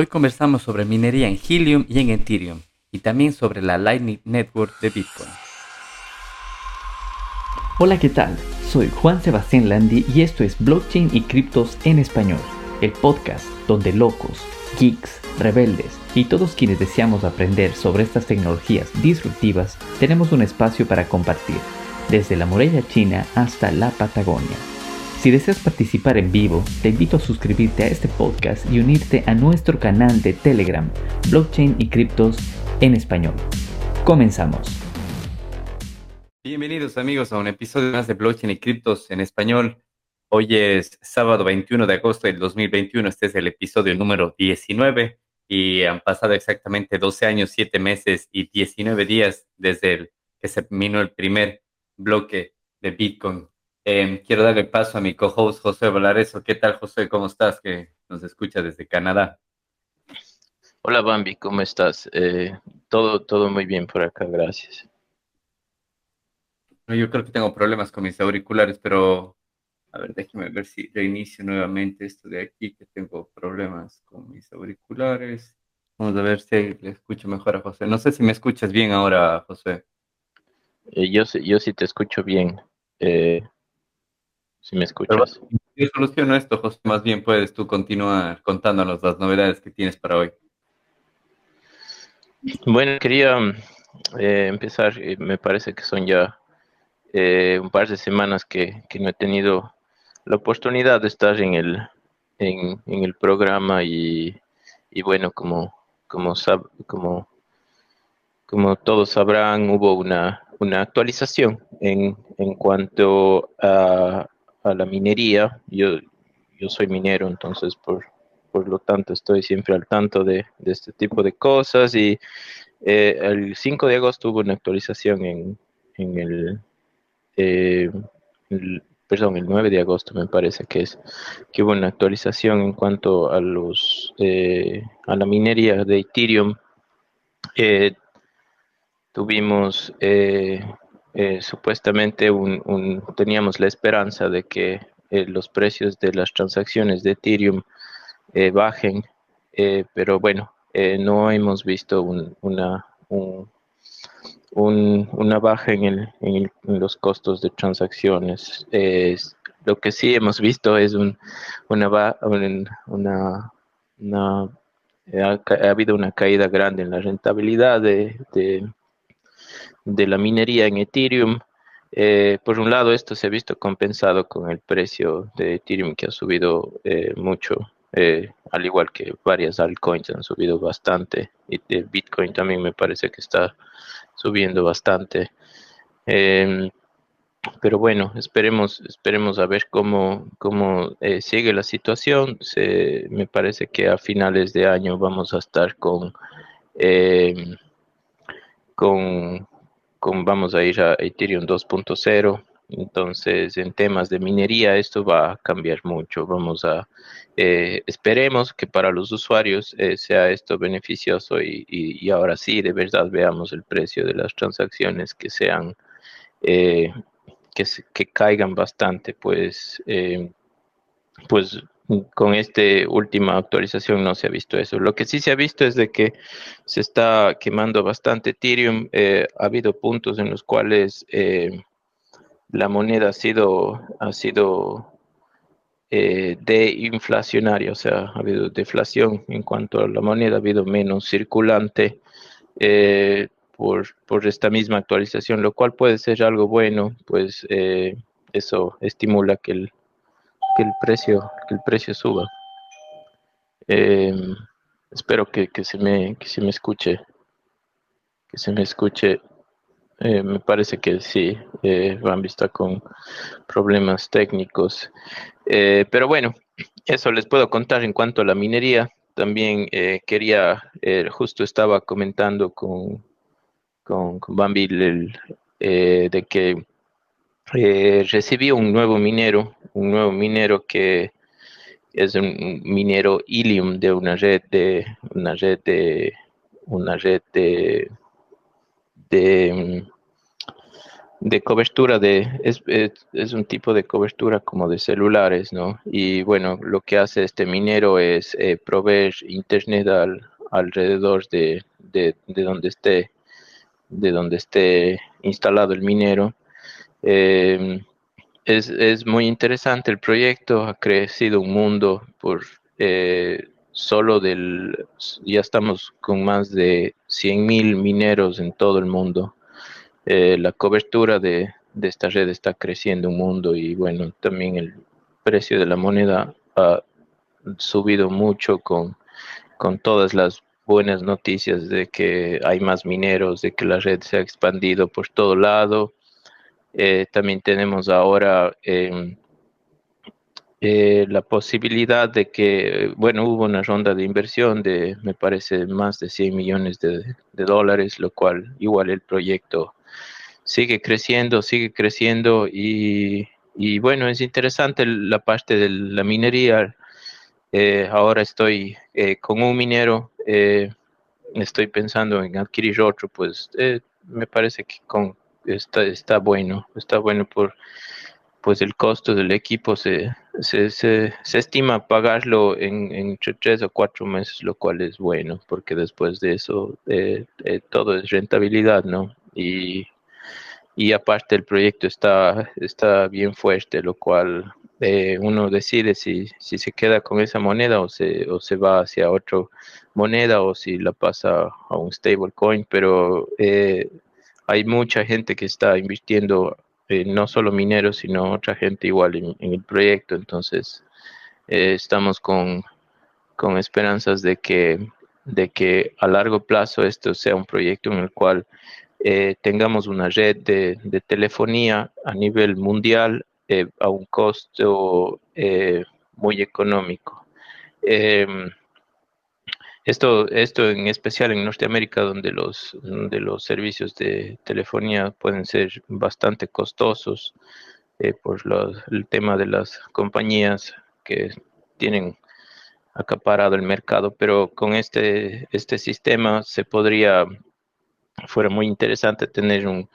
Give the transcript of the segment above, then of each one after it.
Hoy conversamos sobre minería en Helium y en Ethereum y también sobre la Lightning Network de Bitcoin. Hola, ¿qué tal? Soy Juan Sebastián Landi y esto es Blockchain y Criptos en Español, el podcast donde locos, geeks, rebeldes y todos quienes deseamos aprender sobre estas tecnologías disruptivas tenemos un espacio para compartir, desde la muralla china hasta la Patagonia. Si deseas participar en vivo, te invito a suscribirte a este podcast y unirte a nuestro canal de Telegram, Blockchain y Criptos en Español. Comenzamos. Bienvenidos amigos a un episodio más de Blockchain y Criptos en Español. Hoy es sábado 21 de agosto del 2021, este es el episodio número 19 y han pasado exactamente 12 años, 7 meses y 19 días desde que se terminó el primer bloque de Bitcoin Em, quiero darle paso a mi co-host José Valareso. ¿Qué tal, José? ¿Cómo estás? Que nos escucha desde Canadá. Hola, Bambi, ¿cómo estás? Eh, todo, todo muy bien por acá, gracias. Yo creo que tengo problemas con mis auriculares, pero a ver, déjeme ver si reinicio nuevamente esto de aquí, que tengo problemas con mis auriculares. Vamos a ver si le escucho mejor a José. No sé si me escuchas bien ahora, José. Eh, yo, yo sí te escucho bien. Eh, si me escuchas. yo soluciono esto, José. Más bien puedes tú continuar contándonos las novedades que tienes para hoy. Bueno, quería eh, empezar, eh, me parece que son ya eh, un par de semanas que, no he tenido la oportunidad de estar en el, en, el programa y, bueno, como, como, como, como todos sabrán, hubo una, una actualización en, en cuanto a a la minería. Yo, yo soy minero, entonces por, por lo tanto estoy siempre al tanto de, este tipo de cosas y eh, el 5 de agosto hubo una actualización en, en eh, el, perdón, el 9 de agosto me parece que es que hubo una actualización en cuanto a los eh, a la minería de Ethereum. tuvimos eh, supuestamente un, teníamos la esperanza de que eh, los precios de las transacciones de Ethereum eh, bajen, pero bueno, no hemos visto una, una baja en, en, los costos de transacciones. lo que sí hemos visto es un, una, una, una ha, habido una caída grande en la rentabilidad de de la minería en Ethereum. Eh, por un lado, esto se ha visto compensado con el precio de Ethereum que ha subido eh, mucho, eh, al igual que varias altcoins han subido bastante y el Bitcoin también me parece que está subiendo bastante. Em, pero bueno, esperemos, esperemos a ver cómo, cómo sigue la situación. Me parece que a finales de año vamos a estar con, em, con vamos a ir a Ethereum 2.0. Entonces, en temas de minería, esto va a cambiar mucho. Vamos a, eh, esperemos que para los usuarios eh, sea esto beneficioso y, ahora sí, de verdad, veamos el precio de las transacciones que sean, eh, que, que caigan bastante, pues, pues con esta última actualización no se ha visto eso. Lo que sí se ha visto es de que se está quemando bastante Ethereum. Eh, ha habido puntos en los cuales eh, la moneda ha sido, ha sido eh, deinflacionaria, o sea, ha habido deflación en cuanto a la moneda, ha habido menos circulante por, por, esta misma actualización, lo cual puede ser algo bueno, pues eso estimula que el que el precio, que el precio suba. Eh, espero que, se me, que se me escuche, que se me escuche. Eh, me parece que sí, eh, Bambi está con problemas técnicos. Eh, pero bueno, eso les puedo contar en cuanto a la minería. También quería, justo estaba comentando con, con, con Bambi de que recibí un nuevo minero un nuevo minero que es un minero Ilium de una red de una red de una red de, de cobertura de es, es, un tipo de cobertura como de celulares no y bueno lo que hace este minero es eh, proveer internet al, alrededor de, de, donde esté de donde esté instalado el minero em, es, es, muy interesante el proyecto ha crecido un mundo por eh, solo del ya estamos con más de 100.000 mineros en todo el mundo eh, la cobertura de, esta red está creciendo un mundo y bueno, también el precio de la moneda ha subido mucho con, con todas las buenas noticias de que hay más mineros, de que la red se ha expandido por todo lado. Eh, también tenemos ahora em, eh, la posibilidad de que, bueno, hubo una ronda de inversión de, me parece, más de 100 millones de, de dólares, lo cual igual el proyecto sigue creciendo, sigue creciendo y, bueno, es interesante la parte de la minería. Eh, ahora estoy eh, con un minero, estoy pensando en adquirir otro, pues me parece que con, está, está bueno, está bueno por pues el costo del equipo se, se, se, estima pagarlo en, entre tres o cuatro meses, lo cual es bueno, porque después de eso todo es rentabilidad, ¿no? Y y aparte el proyecto está, está bien fuerte, lo cual eh, uno decide si, si se queda con esa moneda o se, o se va hacia otra moneda o si la pasa a un stablecoin, pero eh, hay mucha gente que está invirtiendo, eh, no solo mineros, sino otra gente igual en, el proyecto, entonces estamos con, con esperanzas de que, de que a largo plazo esto sea un proyecto en el cual eh, tengamos una red de, telefonía a nivel mundial eh, a un costo eh, muy económico. Esto, esto en especial en Norteamérica, donde los, los servicios de telefonía pueden ser bastante costosos por el tema de las compañías que tienen acaparado el mercado, pero con este, este sistema se podría fuera muy interesante tener un,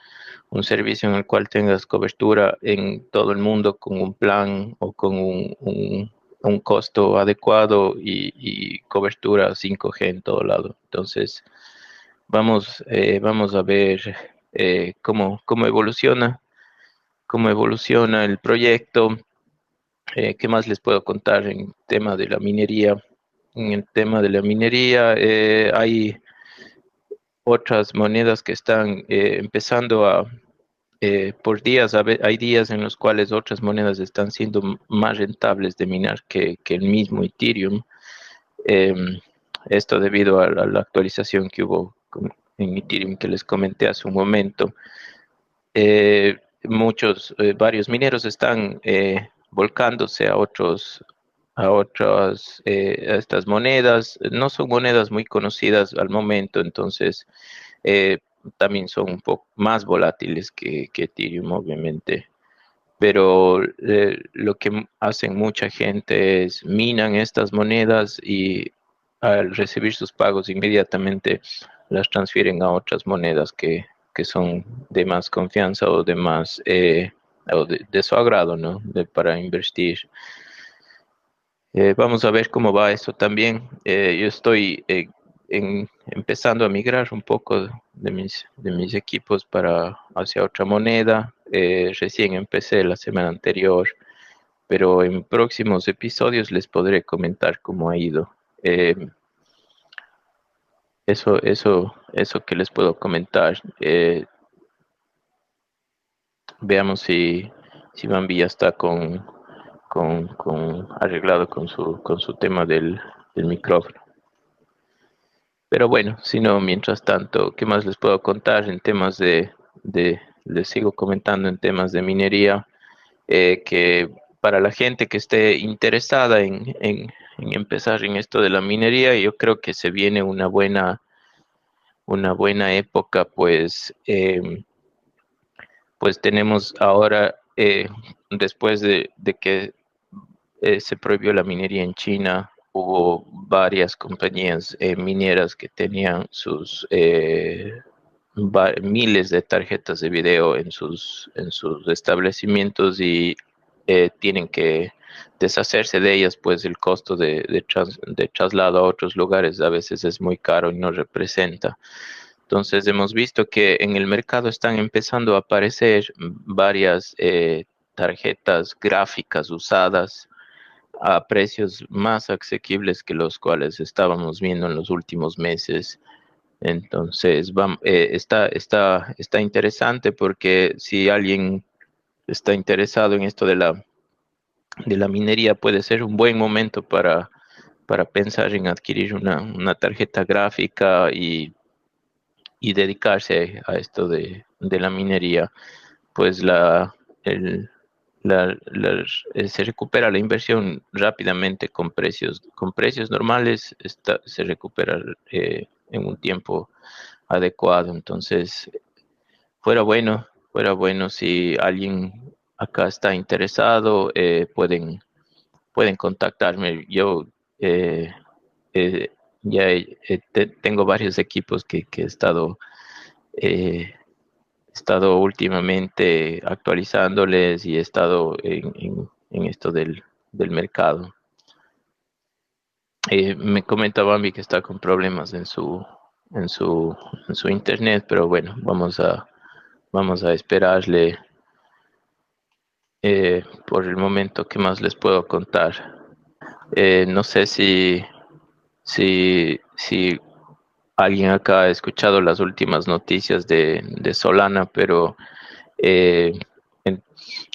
servicio en el cual tengas cobertura en todo el mundo con un plan o con un, costo adecuado y, cobertura 5G en todo lado. Entonces, vamos, eh, vamos a ver eh, cómo, cómo evoluciona, cómo evoluciona el proyecto. Eh, ¿Qué más les puedo contar en tema de la minería? En el tema de la minería hay otras monedas que están eh, empezando a, eh, por días, hay días en los cuales otras monedas están siendo más rentables de minar que, el mismo Ethereum. Em, esto debido a, la actualización que hubo en Ethereum que les comenté hace un momento. Eh, muchos, varios mineros están volcándose a otros a otras eh, estas monedas. No son monedas muy conocidas al momento, entonces eh, también son un poco más volátiles que, Ethereum, obviamente. Pero eh, lo que hacen mucha gente es minan estas monedas y al recibir sus pagos inmediatamente las transfieren a otras monedas que, son de más confianza o de más o de, su agrado, ¿no? para invertir. Eh, vamos a ver cómo va eso también. Eh, yo estoy eh, empezando a migrar un poco de mis, de mis equipos para hacia otra moneda. recién empecé la semana anterior, pero en próximos episodios les podré comentar cómo ha ido. eso, eso, eso que les puedo comentar. veamos si, si Bambi ya está con, con, arreglado con su, con su tema del, micrófono. Pero bueno, si no, mientras tanto, ¿qué más les puedo contar en temas de, les sigo comentando en temas de minería, eh, que para la gente que esté interesada en, empezar en esto de la minería, yo creo que se viene una buena, una buena época, pues, eh, pues tenemos ahora, eh, después de, de que eh, se prohibió la minería en China, hubo varias compañías eh, mineras que tenían sus, eh, miles de tarjetas de video en sus, en sus establecimientos y eh, tienen que deshacerse de ellas, pues el costo de, de, traslado a otros lugares a veces es muy caro y no representa. Entonces hemos visto que en el mercado están empezando a aparecer varias tarjetas gráficas usadas a precios más asequibles que los cuales estábamos viendo en los últimos meses. Entonces, eh, está, está, está interesante porque si alguien está interesado en esto de la, de la minería, puede ser un buen momento para, para pensar en adquirir una, tarjeta gráfica y, y, dedicarse a esto de, de la minería. Pues la, el, la, eh, se recupera la inversión rápidamente con precios, con precios normales, se recupera eh, en un tiempo adecuado. Entonces, fuera bueno, fuera bueno si alguien acá está interesado, eh, pueden, pueden contactarme. Yo ya tengo varios equipos que, que he estado he estado últimamente actualizándoles y he estado en, esto del, mercado. Eh, me comenta Bambi que está con problemas en su, en su, en su internet, pero bueno, vamos a, vamos a esperarle eh, por el momento que más les puedo contar. Eh, no sé si, si, si alguien acá ha escuchado las últimas noticias de, Solana, pero eh,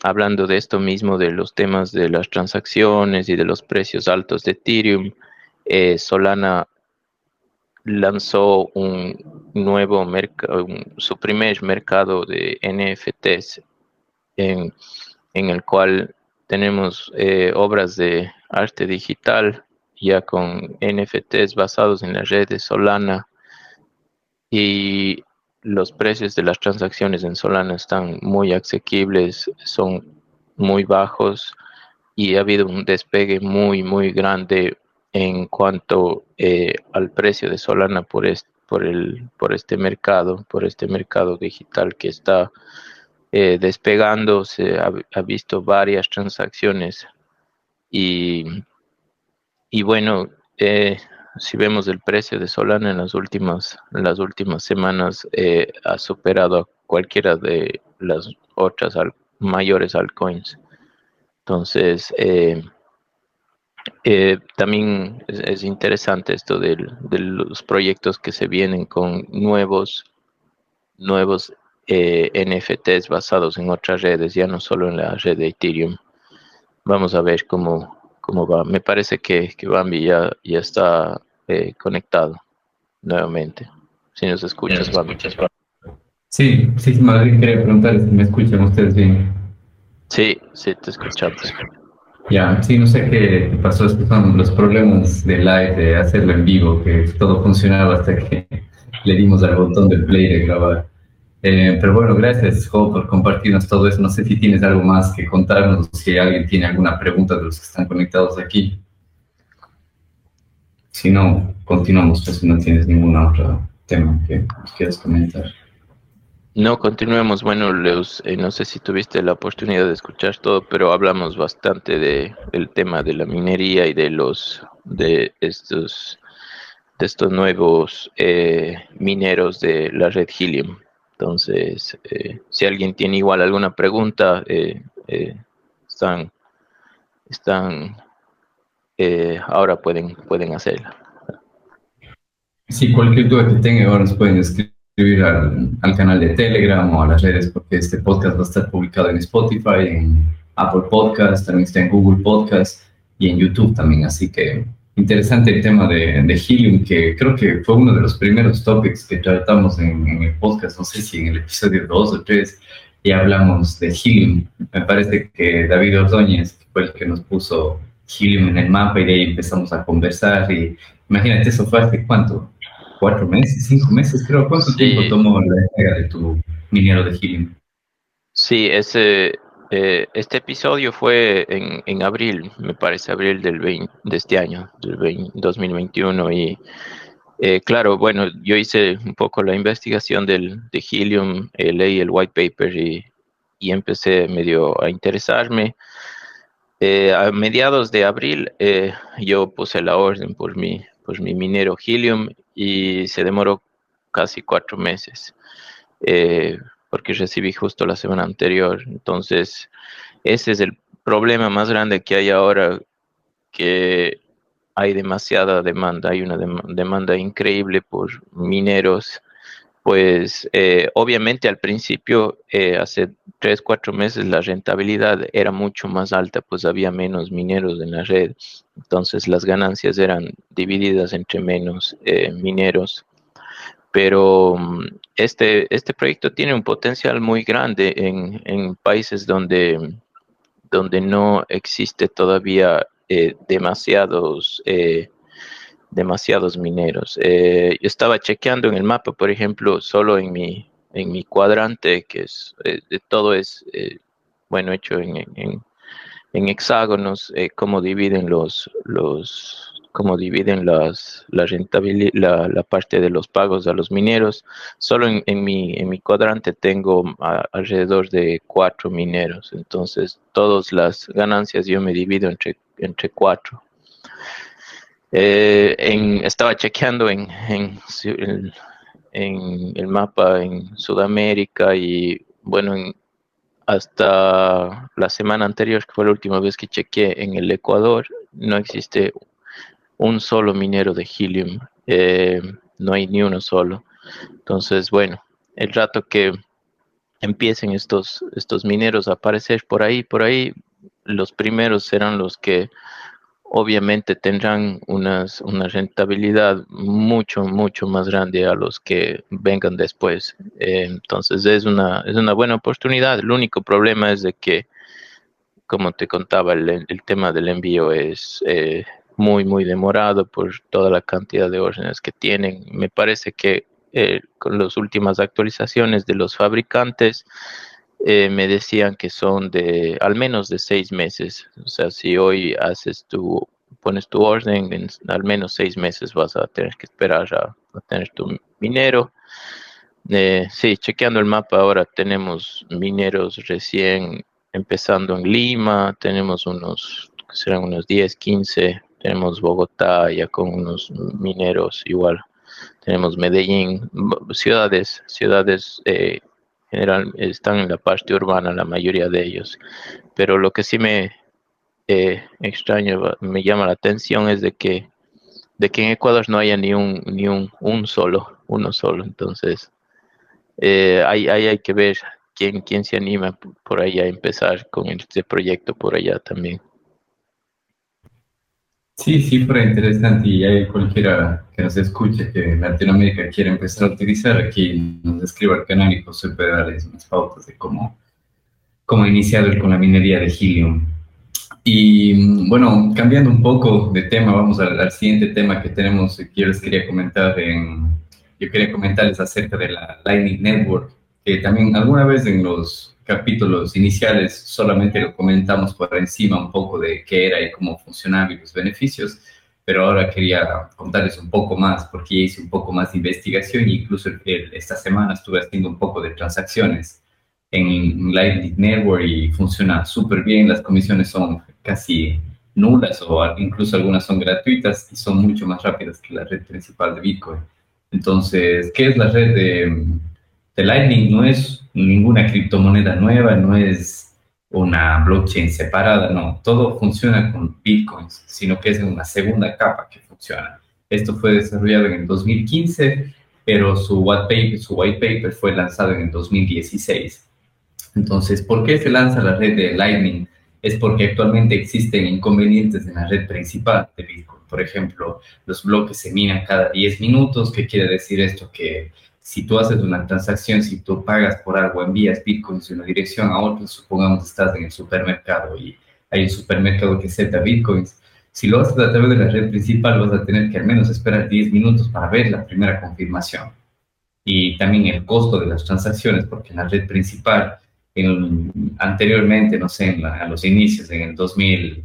hablando de esto mismo, de los temas de las transacciones y de los precios altos de Ethereum, eh, Solana lanzó un nuevo mercado, su primer mercado de NFTs, en, el cual tenemos eh, obras de arte digital ya con NFTs basados en la red de Solana y los precios de las transacciones en Solana están muy asequibles, son muy bajos y ha habido un despegue muy, muy grande en cuanto eh, al precio de Solana por, por, el, por este mercado, por este mercado digital que está eh, despegando. Se ha, ha, visto varias transacciones y, y bueno, eh, si vemos el precio de Solana en las últimas, las últimas semanas, eh, ha superado a cualquiera de las otras mayores altcoins. Entonces, eh, eh, también es, interesante esto de los proyectos que se vienen con nuevos, nuevos NFTs basados en otras redes, ya no solo en la red de Ethereum. Vamos a ver cómo, cómo va. Me parece que, que Bambi ya, ya está eh, conectado nuevamente. Si nos escuchas, Bambi. Sí, sí, más bien quería preguntar si me escuchan ustedes bien. Sí, sí, te escuchamos. Ya, sí, no sé qué pasó, es son los problemas de live, de hacerlo en vivo, que todo funcionaba hasta que le dimos al botón de play de grabar. Eh, pero bueno, gracias, Jo, por compartirnos todo eso. No sé si tienes algo más que contarnos, si alguien tiene alguna pregunta de los que están conectados aquí. Si no, continuamos, pues si no tienes ningún otro tema que quieras comentar. No, continuemos. Bueno, Leus, eh, no sé si tuviste la oportunidad de escuchar todo, pero hablamos bastante de el tema de la minería y de los de estos de estos nuevos eh, mineros de la red Helium. Entonces, eh, si alguien tiene igual alguna pregunta, eh, eh, están, están ahora pueden, pueden hacerla. Sí, cualquier duda que tengan ahora nos pueden escribir al, al, canal de Telegram o a las redes, porque este podcast va a estar publicado en Spotify, en Apple Podcast, también está en Google Podcast y en YouTube también. Así que interesante el tema de, de, Helium, que creo que fue uno de los primeros topics que tratamos en, el podcast, no sé si en el episodio 2 o 3, y hablamos de Helium. Me parece que David Ordóñez fue el que nos puso Helium en el mapa y de ahí empezamos a conversar. Y imagínate, eso fue hace cuánto? ¿Cuatro meses? ¿Cinco meses? Creo. ¿Cuánto tiempo tomó la entrega de tu minero de Helium? Sí, ese eh, este episodio fue en, en, abril, me parece, abril del de este año, del 2021, y Eh, claro, bueno, yo hice un poco la investigación del, de Helium, eh, leí el white paper y, y, empecé medio a interesarme. A mediados de abril yo puse la orden por mi, por mi minero Helium y se demoró casi cuatro meses porque recibí justo la semana anterior. Entonces, ese es el problema más grande que hay ahora, que hay demasiada demanda, hay una demanda increíble por mineros. Pues eh, obviamente al principio, eh, hace tres, cuatro meses, la rentabilidad era mucho más alta, pues había menos mineros en la red. Entonces las ganancias eran divididas entre menos eh, mineros pero mm, este, este proyecto tiene un potencial muy grande en, en países donde, donde no existe todavía eh, demasiados, eh, demasiados mineros. Eh, yo estaba chequeando en el mapa, por ejemplo, solo en mi, en mi cuadrante, que es todo es bueno hecho en, en, en hexágonos, cómo dividen los, los cómo dividen las, la, rentabilidad, la, parte de los pagos a los mineros. Solo en, en mi, en mi cuadrante tengo alrededor de cuatro mineros, entonces todas las ganancias yo me divido entre, entre cuatro. Eh, estaba chequeando en, en, en, el mapa en Sudamérica y bueno, hasta la semana anterior, que fue la última vez que chequeé en el Ecuador, no existe un solo minero de helium, eh, no hay ni uno solo. Entonces, bueno, el rato que empiecen estos, estos mineros a aparecer por ahí, por ahí, los primeros serán los que obviamente tendrán una rentabilidad mucho, mucho más grande a los que vengan después. Eh, entonces es una, es una buena oportunidad. El único problema es de que, como te contaba, el, tema del envío es, eh, muy, muy demorado por toda la cantidad de órdenes que tienen. Me parece que eh, con las últimas actualizaciones de los fabricantes eh, me decían que son de al menos de seis meses. O sea, si hoy haces tu, pones tu orden, en al menos seis meses vas a tener que esperar a, tener tu minero. Eh, sí, chequeando el mapa ahora tenemos mineros recién empezando en Lima, tenemos unos, serán unos 10, 15 tenemos Bogotá ya con unos mineros igual, tenemos Medellín, ciudades, ciudades eh, general están en la parte urbana la mayoría de ellos, pero lo que sí me eh, extraño, me llama la atención es de que de que en Ecuador no haya ni un ni un, un solo, uno solo, entonces eh, hay, hay, que ver quién, quién se anima por ahí a empezar con este proyecto por allá también. Sí, fue interesante y hay cualquiera que nos escuche que Latinoamérica quiere empezar a utilizar, aquí nos escriba al canal y José puede darles unas pautas de cómo, cómo iniciar con la minería de helium. Y bueno, cambiando un poco de tema, vamos al, siguiente tema que tenemos, que yo les quería comentar, en, yo quería comentarles acerca de la Lightning Network, también alguna vez en los capítulos iniciales solamente lo comentamos por encima un poco de qué era y cómo funcionaba y los beneficios, pero ahora quería contarles un poco más porque hice un poco más de investigación e incluso esta semana estuve haciendo un poco de transacciones en Lightning Network y funciona súper bien, las comisiones son casi nulas o incluso algunas son gratuitas y son mucho más rápidas que la red principal de Bitcoin. Entonces, ¿qué es la red de, Lightning? No es ninguna criptomoneda nueva, no es una blockchain separada, no, todo funciona con bitcoins, sino que es una segunda capa que funciona. Esto fue desarrollado en el 2015, pero su white paper, su white paper fue lanzado en el 2016. Entonces, ¿por qué se lanza la red de Lightning? Es porque actualmente existen inconvenientes en la red principal de Bitcoin. Por ejemplo, los bloques se minan cada 10 minutos. ¿Qué quiere decir esto? Que si tú haces una transacción, si tú pagas por algo, envías bitcoins de una dirección a otra, supongamos que estás en el supermercado y hay un supermercado que acepta bitcoins, si lo haces a través de la red principal vas a tener que al menos esperar 10 minutos para ver la primera confirmación. Y también el costo de las transacciones, porque en la red principal, en, anteriormente, no sé, en a los inicios, en el 2000,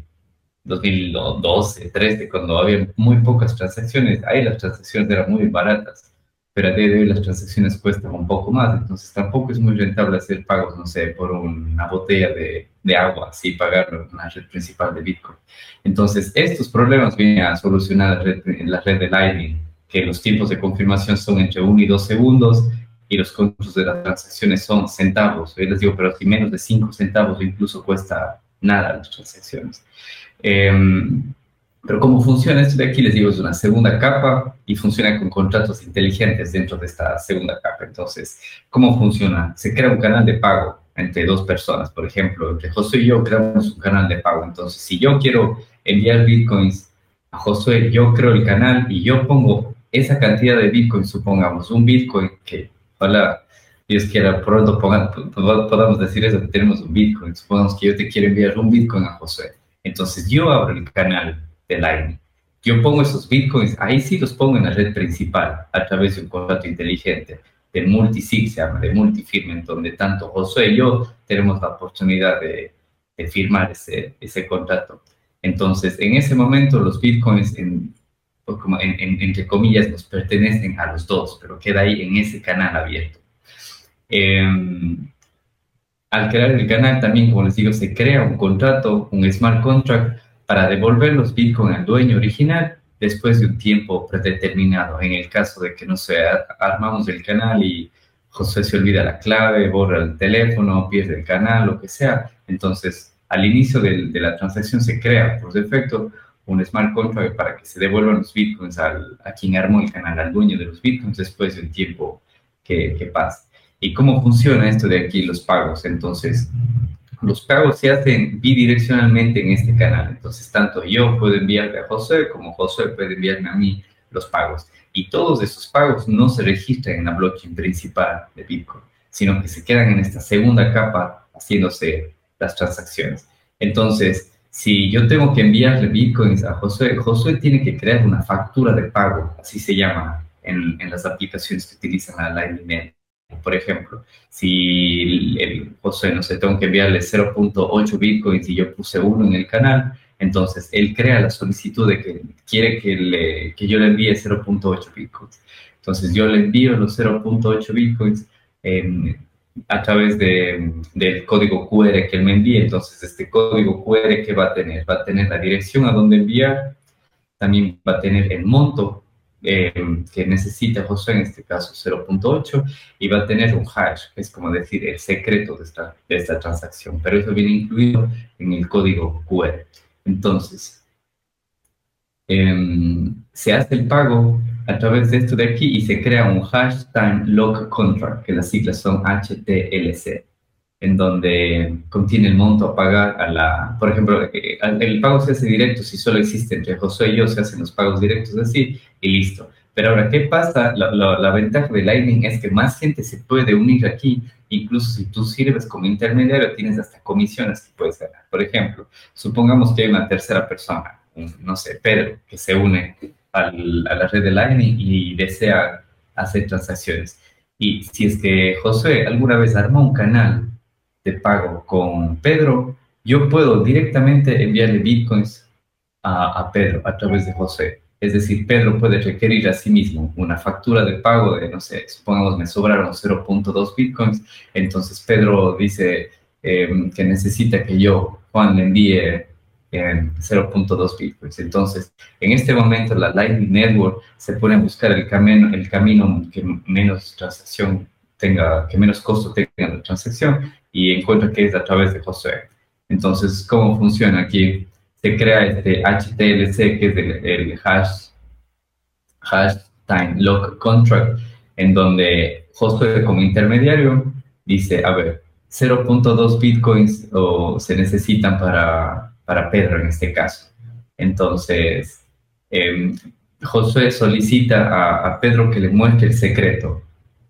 2012, 13, cuando había muy pocas transacciones, ahí las transacciones eran muy baratas pero a día de hoy las transacciones cuestan un poco más, entonces tampoco es muy rentable hacer pagos, no sé, por una botella de, de agua, así pagarlo en la red principal de Bitcoin. Entonces, estos problemas vienen a solucionar la red, la red de Lightning, que los tiempos de confirmación son entre 1 y 2 segundos y los costos de las transacciones son centavos. Yo les digo, pero si menos de 5 centavos incluso cuesta nada las transacciones. Eh, pero cómo funciona esto de aquí, les digo, es una segunda capa y funciona con contratos inteligentes dentro de esta segunda capa. Entonces, ¿cómo funciona? Se crea un canal de pago entre dos personas. Por ejemplo, entre Josué y yo creamos un canal de pago. Entonces, si yo quiero enviar bitcoins a Josué, yo creo el canal y yo pongo esa cantidad de bitcoins, supongamos, un bitcoin que, ojalá Dios quiera pronto podamos decir eso, que tenemos un bitcoin. Supongamos que yo te quiero enviar un bitcoin a Josué. Entonces, yo abro el canal de Lightning. Yo pongo esos bitcoins, ahí sí los pongo en la red principal a través de un contrato inteligente, de multisig, se llama, de multifirma, en donde tanto José y yo tenemos la oportunidad de, firmar ese, ese contrato. Entonces, en ese momento, los bitcoins, en, pues, como entre comillas, nos pertenecen a los dos, pero queda ahí en ese canal abierto. Em, al crear el canal, también, como les digo, se crea un contrato, un smart contract, para devolver los bitcoins al dueño original después de un tiempo predeterminado. En el caso de que, no sé, armamos el canal y José se olvida la clave, borra el teléfono, pierde el canal, lo que sea. Entonces, al inicio de, la transacción se crea por defecto un smart contract para que se devuelvan los bitcoins al, a quien armó el canal, al dueño de los bitcoins después de un tiempo que, que pasa. ¿Y cómo funciona esto de aquí, los pagos? Entonces, los pagos se hacen bidireccionalmente en este canal. Entonces, tanto yo puedo enviarle a José como José puede enviarme a mí los pagos. Y todos esos pagos no se registran en la blockchain principal de Bitcoin, sino que se quedan en esta segunda capa haciéndose las transacciones. Entonces, si yo tengo que enviarle bitcoins a José, José tiene que crear una factura de pago, así se llama en, en las aplicaciones que utilizan la Lightning por ejemplo, si José, no sé, tengo que enviarle 0.8 bitcoins y yo puse uno en el canal, entonces él crea la solicitud de que quiere que, le, que yo le envíe 0.8 bitcoins. Entonces yo le envío los 0.8 bitcoins a través de, del código QR que él me envíe. Entonces este código QR que va a tener, va a tener la dirección a donde enviar, también va a tener el monto eh, que necesita José, en este caso 0.8, y va a tener un hash, que es como decir el secreto de esta, de esta transacción, pero eso viene incluido en el código QR. Entonces, em, se hace el pago a través de esto de aquí y se crea un hash time lock contract, que las siglas son HTLC en donde contiene el monto a pagar a la, por ejemplo, eh, el pago se hace directo si solo existe entre José y yo, se hacen los pagos directos así y listo. Pero ahora, ¿qué pasa? La, la, ventaja de Lightning es que más gente se puede unir aquí, incluso si tú sirves como intermediario, tienes hasta comisiones que puedes ganar. Por ejemplo, supongamos que hay una tercera persona, no sé, Pedro, que se une al, a la red de Lightning y desea hacer transacciones. Y si es que José alguna vez armó un canal de pago con Pedro, yo puedo directamente enviarle bitcoins a, a, Pedro a través de José. Es decir, Pedro puede requerir a sí mismo una factura de pago de, no sé, supongamos me sobraron 0.2 bitcoins, entonces Pedro dice em, que necesita que yo, Juan, le envíe 0.2 em, bitcoins. Entonces, en este momento la Lightning Network se pone a buscar el camino, el camino que menos transacción tenga, que menos costo tenga la transacción y encuentra que es a través de José. Entonces, ¿cómo funciona aquí? Se crea este HTLC, que es el, hash, hash time lock contract, en donde José como intermediario dice, a ver, 0.2 bitcoins o se necesitan para, para Pedro en este caso. Entonces, eh, Josué solicita a, a, Pedro que le muestre el secreto.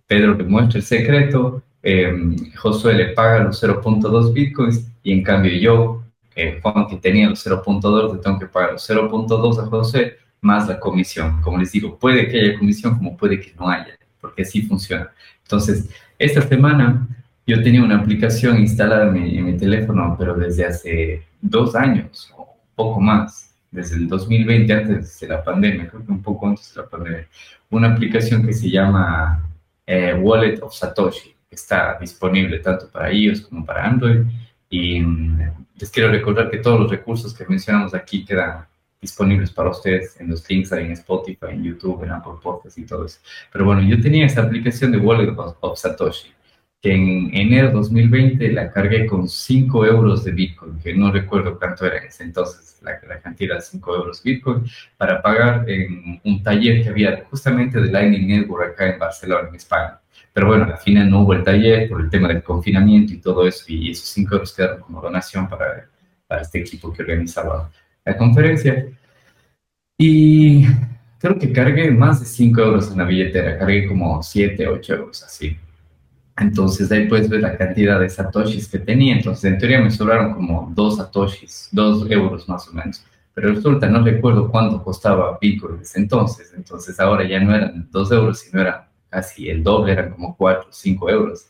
Pedro le muestra el secreto eh, Josué le paga los 0.2 bitcoins y en cambio yo, eh, Juan, que tenía los 0.2, le tengo que pagar los 0.2 a José más la comisión. Como les digo, puede que haya comisión como puede que no haya, porque así funciona. Entonces, esta semana yo tenía una aplicación instalada en mi, en mi teléfono, pero desde hace dos años, poco más, desde el 2020, antes de la pandemia, creo que un poco antes de la pandemia, una aplicación que se llama eh, Wallet of Satoshi, está disponible tanto para iOS como para Android. Y mm, les quiero recordar que todos los recursos que mencionamos aquí quedan disponibles para ustedes en los links ahí en Spotify, en YouTube, en Apple Podcasts y todo eso. Pero bueno, yo tenía esta aplicación de Wallet of Satoshi que en enero de 2020 la cargué con 5 euros de Bitcoin, que no recuerdo cuánto era en ese entonces la, la cantidad de 5 euros Bitcoin, para pagar en un taller que había justamente de Lightning Network acá en Barcelona, en España. Pero bueno, al final no hubo el taller por el tema del confinamiento y todo eso, y esos 5 euros quedaron como donación para, para este equipo que organizaba la conferencia. Y creo que cargué más de 5 euros en la billetera, cargué como 7, 8 euros así. Entonces ahí puedes ver la cantidad de satoshis que tenía. Entonces en teoría me sobraron como dos satoshis, dos euros más o menos. Pero resulta, no recuerdo cuánto costaba Bitcoin desde entonces. Entonces ahora ya no eran dos euros, sino era casi el doble, eran como cuatro, cinco euros.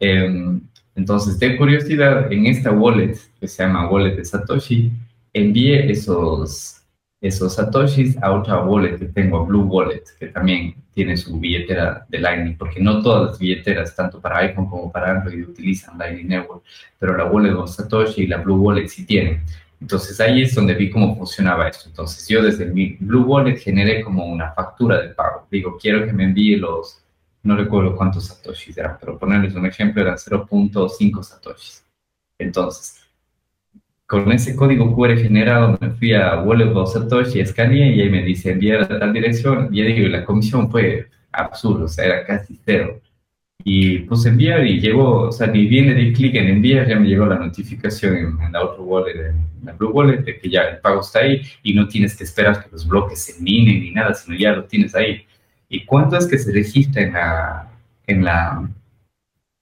Em, entonces, de curiosidad, en esta wallet que se llama Wallet de Satoshi, envié esos esos satoshis a otra wallet que tengo, Blue Wallet, que también tiene su billetera de Lightning, porque no todas las billeteras, tanto para iPhone como para Android, utilizan Lightning Network, pero la wallet de Satoshi y la Blue Wallet sí tienen. Entonces ahí es donde vi cómo funcionaba esto. Entonces yo desde mi Blue Wallet generé como una factura de pago. Digo, quiero que me envíe los, no recuerdo cuántos satoshis eran, pero ponerles un ejemplo, eran 0.5 satoshis. Entonces, con ese código QR generado me fui a Wallet of Satoshi, escaneé y ahí me dice enviar a tal dirección. Y digo, la comisión fue absurda, o sea, era casi cero. Y puse enviar y llegó, o sea, ni bien le clic en enviar, ya me llegó la notificación en, la otra wallet, en la Blue Wallet, de que ya el pago está ahí y no tienes que esperar que los bloques se minen ni nada, sino ya lo tienes ahí. ¿Y cuánto es que se registra en la, en la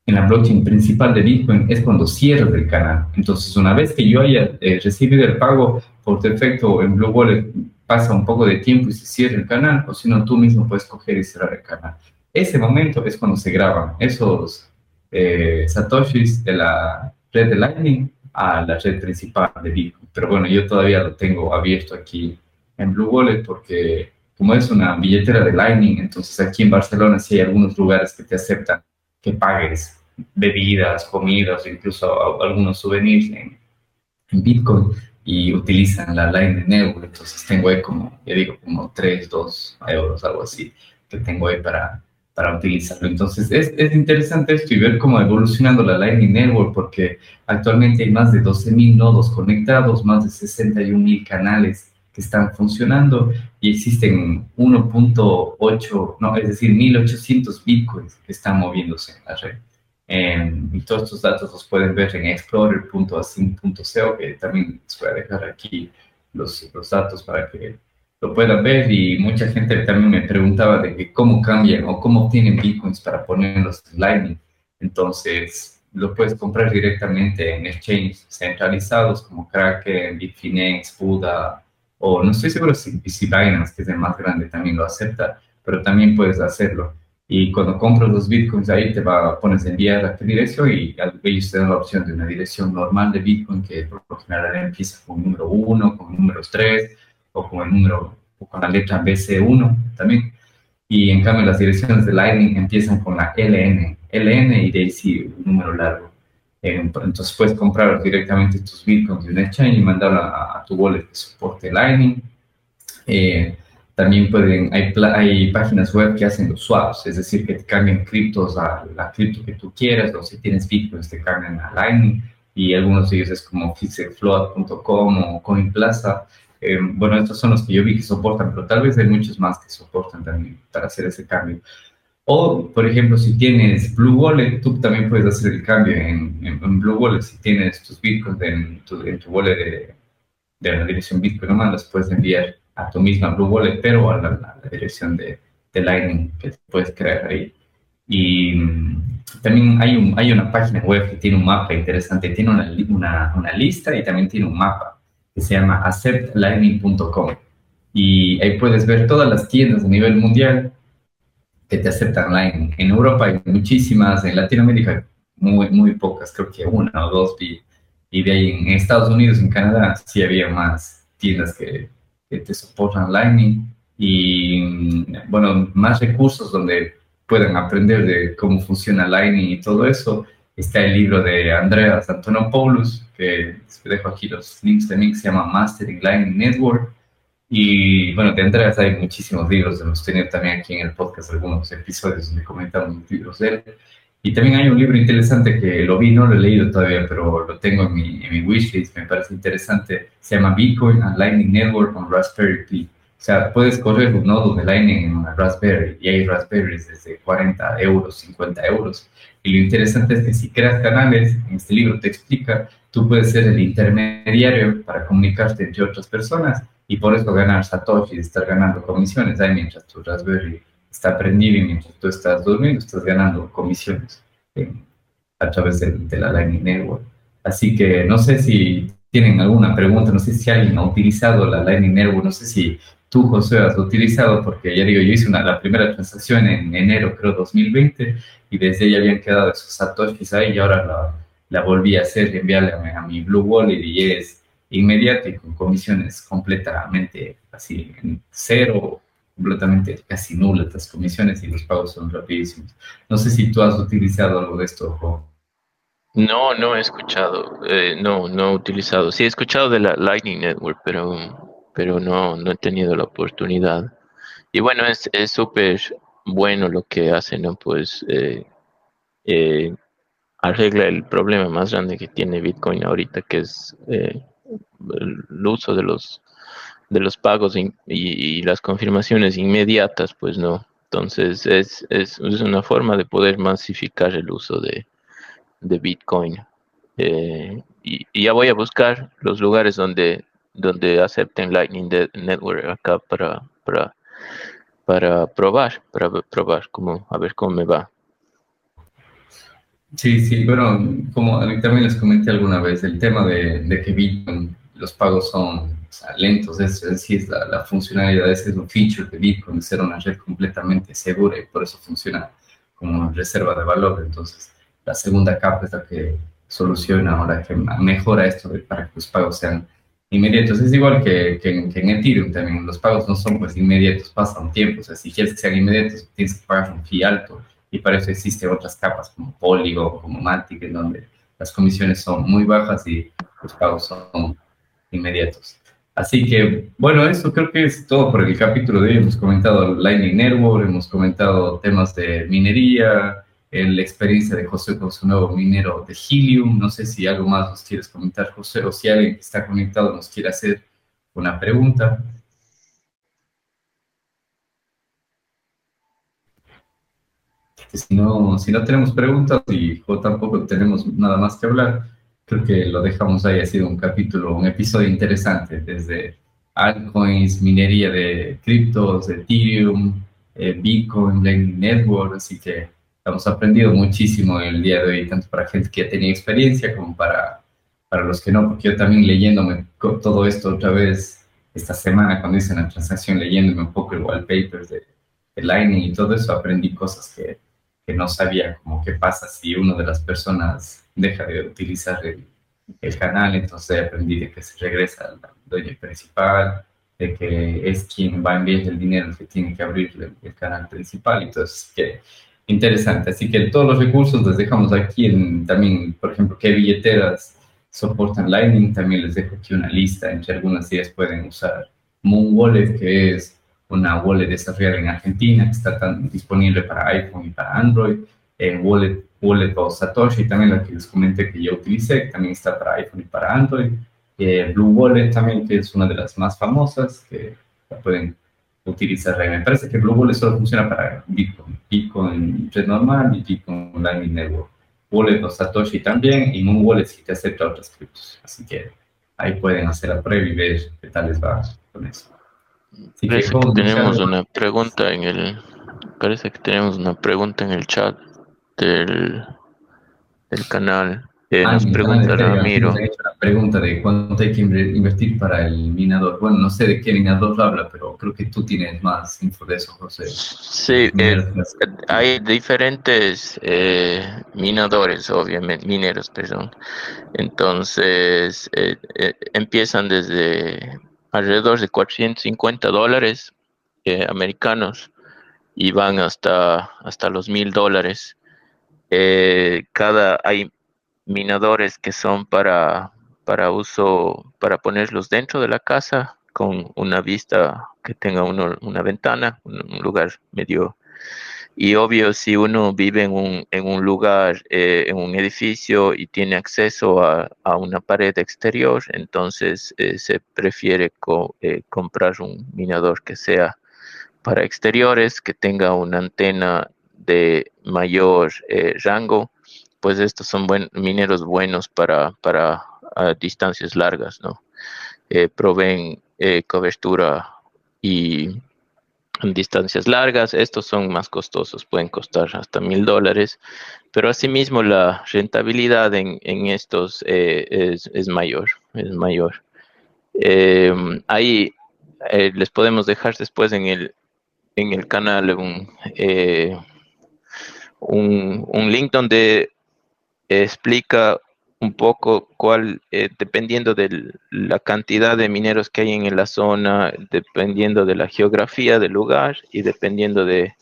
en la blockchain principal de Bitcoin es cuando cierras el canal. Entonces, una vez que yo haya eh, recibido el pago por defecto en Blue Wallet, pasa un poco de tiempo y se cierra el canal, o si no, tú mismo puedes coger y cerrar el canal. Ese momento es cuando se graban esos eh, satoshis de la red de Lightning a la red principal de Bitcoin. Pero bueno, yo todavía lo tengo abierto aquí en Blue Wallet porque como es una billetera de Lightning, entonces aquí en Barcelona sí hay algunos lugares que te aceptan que pagues bebidas, comidas, incluso algunos souvenirs en, Bitcoin y utilizan la de Nebula. Entonces tengo ahí como, ya digo, como 3, 2 euros, algo así, que tengo ahí para, para utilizarlo. Entonces es, es interesante esto y ver cómo evolucionando la Lightning Network porque actualmente hay más de 12.000 nodos conectados, más de 61.000 canales que están funcionando y existen 1.8, no, es decir, 1.800 bitcoins que están moviéndose en la red. Em, y todos estos datos los pueden ver en explorer.async.co, que también les voy a dejar aquí los, los datos para que lo puedan ver. Y mucha gente también me preguntaba de que cómo cambian o cómo obtienen bitcoins para ponerlos en Lightning. Entonces, lo puedes comprar directamente en exchanges centralizados como Kraken, Bitfinex, Buda, o no estoy seguro si, si Binance, que es el más grande, también lo acepta, pero también puedes hacerlo. Y cuando compras los bitcoins ahí te va, pones enviar a qué dirección y ellos te dan la opción de una dirección normal de bitcoin que por lo general empieza con número 1, con números 3 o con el número o con la letra BC1 también. Y en cambio las direcciones de Lightning empiezan con la LN, LN y de ahí sí un número largo. Eh, entonces puedes comprar direcamente tus bitcoins de un exchange y mandarlo a, tu wallet de soporte Lightning. Eh, también pueden, hay, hay, páginas web que hacen los swaps, es decir, que te cambian criptos a la cripto que tú quieras, o si tienes bitcoins te cambian a Lightning, y algunos de ellos es como fixedfloat.com o CoinPlaza. Eh, bueno, estos son los que yo vi que soportan, pero tal vez hay muchos más que soportan también para hacer ese cambio. O, por ejemplo, si tienes Blue Wallet, tú también puedes hacer el cambio en, en, Blue Wallet. Si tienes tus bitcoins en tu, en tu wallet de, de, la dirección Bitcoin nomás, las puedes enviar a tu misma Blue Wallet, pero a la, dirección de, de, Lightning que puedes crear ahí. Y mm, también hay, un, hay una página web que tiene un mapa interesante, tiene una, una, una lista y también tiene un mapa que se llama acceptlightning.com. Y ahí puedes ver todas las tiendas a nivel mundial que te aceptan online. En Europa hay muchísimas, en Latinoamérica muy, muy pocas, creo que una o dos y de ahí en Estados Unidos, en Canadá, sí había más tiendas que, que te soportan Lightning y, bueno, más recursos donde puedan aprender de cómo funciona Lightning y todo eso. Está el libro de Andreas Antonopoulos, que dejo aquí los links también, que se llama Mastering Lightning Network. Y bueno, de Andreas hay muchísimos libros, hemos tenido también aquí en el podcast algunos episodios donde comentamos libros de él. Y también hay un libro interesante que lo vi, no lo he leído todavía, pero lo tengo en mi, en mi wishlist, me parece interesante. Se llama Bitcoin and Lightning Network on Raspberry Pi. O sea, puedes correr un nodo de Lightning en una Raspberry y hay Raspberries desde 40 euros, 50 euros. Y lo interesante es que si creas canales, en este libro te explica, tú puedes ser el intermediario para comunicarte entre otras personas y por eso ganar Satoshi, estar ganando comisiones ahí mientras tu Raspberry está prendido y mientras tú estás durmiendo, estás ganando comisiones a través de, de la Lightning Network. Así que no sé si tienen alguna pregunta, no sé si alguien ha utilizado la Lightning Network, no sé si tú, José, has utilizado, porque ya digo, yo hice una, la primera transacción en enero, creo, 2020, y desde ahí habían quedado esos satoshis ahí, y ahora la, la volví a hacer, enviarle a mi, Blue Wallet, y es inmediato y con comisiones completamente así, en cero, completamente casi nulas las comisiones y los pagos son rapidísimos. No sé si tú has utilizado algo de esto, Jo. No, no he escuchado, eh, no, no he utilizado. Sí he escuchado de la Lightning Network, pero pero no, no he tenido la oportunidad. Y bueno, es súper bueno lo que hace, ¿no? Pues eh, eh, arregla el problema más grande que tiene Bitcoin ahorita, que es eh, el uso de los de los pagos y, las confirmaciones inmediatas, pues no. Entonces es, es, una forma de poder masificar el uso de, de Bitcoin. y, y, ya voy a buscar los lugares donde donde acepten Lightning Network acá para, para, para probar, para probar cómo, a ver cómo me va. Sí, sí, bueno, como a mí también les comenté alguna vez, el tema de, de que Bitcoin, los pagos son lentos, es, es, la, la, funcionalidad, ese es un feature de Bitcoin, de ser una red completamente segura y por eso funciona como reserva de valor. Entonces, la segunda capa es la que soluciona ahora, que mejora esto para que los pagos sean inmediatos. Es igual que, que, en Ethereum también. Los pagos no son pues inmediatos, pasa un tiempo. O sea, si quieres que sean inmediatos, tienes que pagar un fee alto. Y para eso existen otras capas como Polygon, como Matic, en donde las comisiones son muy bajas y los pagos son inmediatos. Así que, bueno, eso creo que es todo por el capítulo de hoy. Hemos comentado Lightning Network, hemos comentado temas de minería, la experiencia de José con su nuevo minero de Helium. No sé si algo más nos quieres comentar, José, o si alguien que está conectado nos quiere hacer una pregunta. Si no, si no tenemos preguntas y tampoco tenemos nada más que hablar, creo que lo dejamos ahí. Ha sido un capítulo, un episodio interesante desde altcoins, minería de criptos, Ethereum, eh, Bitcoin, Network, así que hemos aprendido muchísimo el día de hoy, tanto para gente que ya tenía experiencia como para, para los que no, porque yo también leyéndome todo esto otra vez esta semana cuando hice la transacción, leyéndome un poco el wallpaper de, de Lightning y todo eso, aprendí cosas que, que, no sabía, como qué pasa si una de las personas deja de utilizar el, el canal, entonces aprendí de que se regresa al dueño principal, de que es quien va a enviar el dinero que tiene que abrir el, el canal principal, entonces que Interesante, así que todos los recursos les dejamos aquí en, también, por ejemplo, qué billeteras soportan Lightning, también les dejo aquí una lista, entre algunas de ellas pueden usar Moon Wallet, que es una wallet desarrollada en Argentina, que está tan disponible para iPhone y para Android, eh, Wallet, Wallet o Satoshi, también la que les comenté que yo utilicé, también está para iPhone y para Android, eh, Blue Wallet también, que es una de las más famosas, que la pueden utilizar Me parece que Wallet solo funciona para Bitcoin, Bitcoin red normal y Bitcoin Lightning Network. Wallet o Satoshi también, y Moon Wallet sí te acepta otras criptos. Así que ahí pueden hacer la prueba y ver qué tal les va con eso. que, tenemos una pregunta en el parece que tenemos una pregunta en el chat del, del canal Eh, nos pregunta Ramiro. La pregunta de cuánto hay que invertir para el minador. Bueno, no sé de qué minador habla, pero creo que tú tienes más info de eso, José. Sí, eh, hay diferentes eh, minadores, obviamente, mineros, perdón. Entonces, empiezan desde alrededor de 450 dólares americanos y van hasta, hasta los mil dólares. cada, hay minadores que son para, para uso, para ponerlos dentro de la casa con una vista que tenga una ventana, un, lugar medio... Y obvio, si uno vive en un, en un lugar, eh, en un edificio y tiene acceso a, una pared exterior, entonces eh, se prefiere eh, comprar un minador que sea para exteriores, que tenga una antena de mayor rango pues estos son buen, mineros buenos para, para distancias largas, ¿no? Eh, proveen eh, cobertura y en distancias largas, estos son más costosos, pueden costar hasta mil dólares, pero asimismo la rentabilidad en, estos eh, es, mayor, es mayor. ahí les podemos dejar después en el, en el canal un, un link donde explica un poco cuál, eh, dependiendo de la cantidad de mineros que hay en la zona, dependiendo de la geografía del lugar y dependiendo de,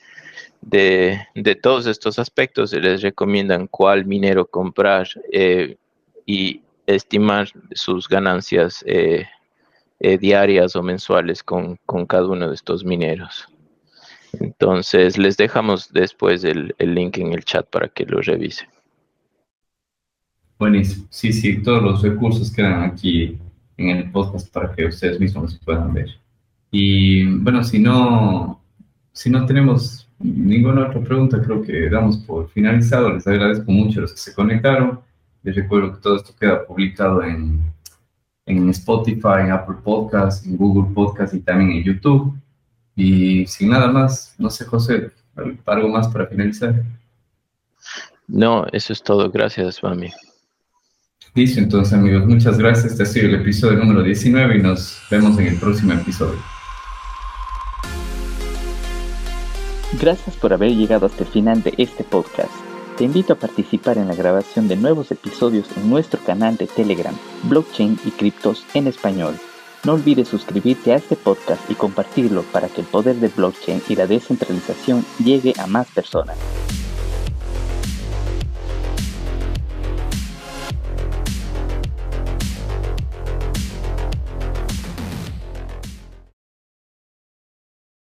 de, todos estos aspectos, les recomiendan cuál minero comprar eh, y estimar sus ganancias eh, diarias o mensuales con, con, cada uno de estos mineros. Entonces, les dejamos después el, el link en el chat para que lo revisen. Buenísimo. Sí, sí, todos los recursos quedan aquí en el podcast para que ustedes mismos los puedan ver. Y bueno, si no, si no tenemos ninguna otra pregunta, creo que damos por finalizado. Les agradezco mucho a los que se conectaron. Les recuerdo que todo esto queda publicado en, en Spotify, en Apple Podcasts, en Google Podcasts y también en YouTube. Y sin nada más, no sé, José, ¿algo más para finalizar? No, eso es todo. Gracias, mami. Listo, entonces amigos, muchas gracias. Este ha sido el episodio número 19 y nos vemos en el próximo episodio. Gracias por haber llegado hasta el final de este podcast. Te invito a participar en la grabación de nuevos episodios en nuestro canal de Telegram, Blockchain y Criptos en Español. No olvides suscribirte a este podcast y compartirlo para que el poder de blockchain y la descentralización llegue a más personas.